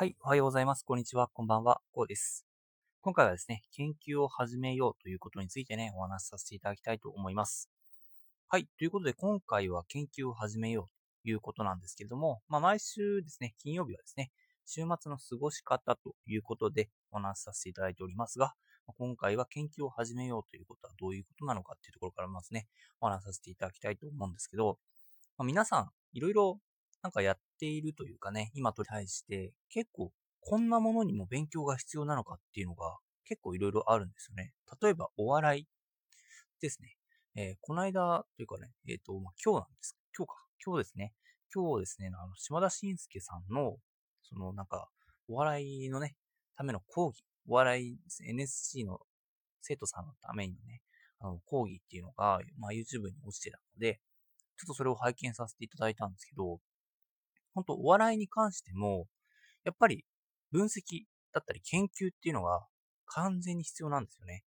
はい、おはようございます。こんにちは。こんばんは。こうです。今回はですね、研究を始めようということについてね、お話しさせていただきたいと思います。はい、ということで今回は研究を始めようということなんですけれども、まあ毎週ですね、金曜日はですね、週末の過ごし方ということでお話しさせていただいておりますが、今回は研究を始めようということはどういうことなのかっていうところからまずね、お話しさせていただきたいと思うんですけど、まあ、皆さん、いろいろなんかやっているというかね、今と対して結構こんなものにも勉強が必要なのかっていうのが結構いろいろあるんですよね。例えばお笑いですね。えー、この間というかね、えっ、ー、と、まあ、今日なんです。今日か。今日ですね。今日ですね、あの、島田紳介さんの、そのなんか、お笑いのね、ための講義、お笑いね、NSC の生徒さんのためのね、あの、講義っていうのが、まあ、YouTube に落ちてたので、ちょっとそれを拝見させていただいたんですけど、本当お笑いに関しても、やっぱり分析だったり研究っていうのが完全に必要なんですよね。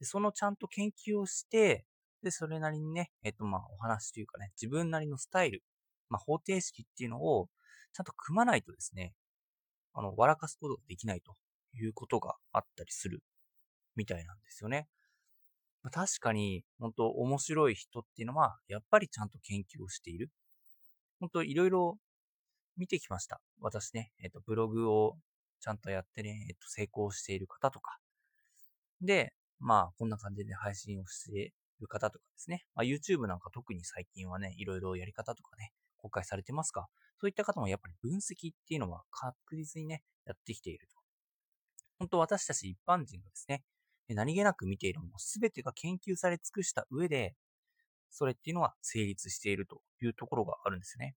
でそのちゃんと研究をして、で、それなりにね、えっと、まあ、お話というかね、自分なりのスタイル、まあ、方程式っていうのをちゃんと組まないとですね、あの、笑かすことができないということがあったりするみたいなんですよね。まあ、確かに、本当面白い人っていうのは、やっぱりちゃんと研究をしている。本当いろいろ見てきました。私ね、えっと、ブログをちゃんとやってね、えっと、成功している方とか。で、まあ、こんな感じで配信をしている方とかですね。まあ、YouTube なんか特に最近はね、いろいろやり方とかね、公開されてますが、そういった方もやっぱり分析っていうのは確実にね、やってきていると。本当私たち一般人がですね、何気なく見ているもの全てが研究され尽くした上で、それっていうのは成立しているというところがあるんですね。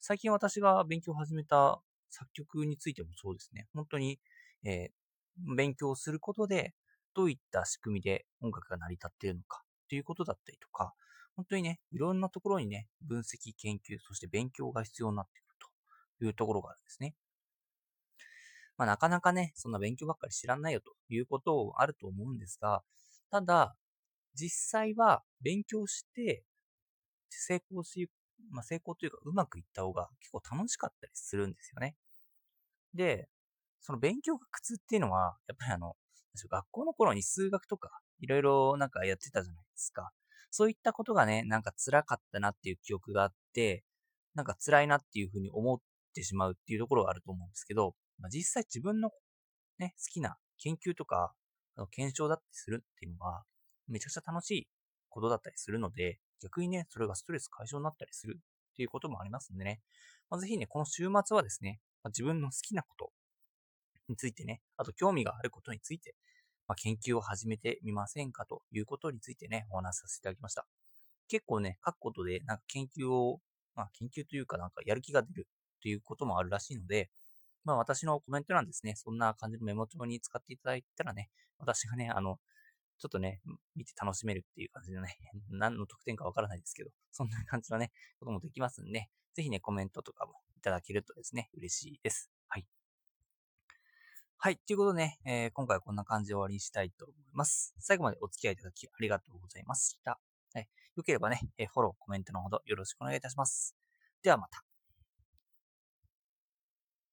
最近私が勉強を始めた作曲についてもそうですね。本当に、えー、勉強することで、どういった仕組みで音楽が成り立っているのかということだったりとか、本当にね、いろんなところにね、分析、研究、そして勉強が必要になってくるというところがあるんですね。まあ、なかなかね、そんな勉強ばっかり知らないよということあると思うんですが、ただ、実際は勉強して成功していく、まあ、成功というかうまくいった方が結構楽しかったりするんですよね。で、その勉強が苦痛っていうのは、やっぱりあの、学校の頃に数学とかいろいろなんかやってたじゃないですか。そういったことがね、なんか辛かったなっていう記憶があって、なんか辛いなっていうふうに思ってしまうっていうところがあると思うんですけど、まあ、実際自分のね、好きな研究とか、検証だったりするっていうのは、めちゃくちゃ楽しいことだったりするので、逆にね、それがストレス解消になったりするっていうこともありますんでね、まあ、ぜひね、この週末はですね、まあ、自分の好きなことについてね、あと興味があることについて、まあ、研究を始めてみませんかということについてね、お話しさせていただきました。結構ね、書くことで、なんか研究を、まあ研究というかなんかやる気が出るということもあるらしいので、まあ私のコメント欄ですね、そんな感じのメモ帳に使っていただいたらね、私がね、あの、ちょっとね、見て楽しめるっていう感じでね、何の得点かわからないですけど、そんな感じのね、こともできますんで、ぜひね、コメントとかもいただけるとですね、嬉しいです。はい。はい。ということでね、えー、今回はこんな感じで終わりにしたいと思います。最後までお付き合いいただきありがとうございました。はい。よければね、えー、フォロー、コメントのほどよろしくお願いいたします。ではまた。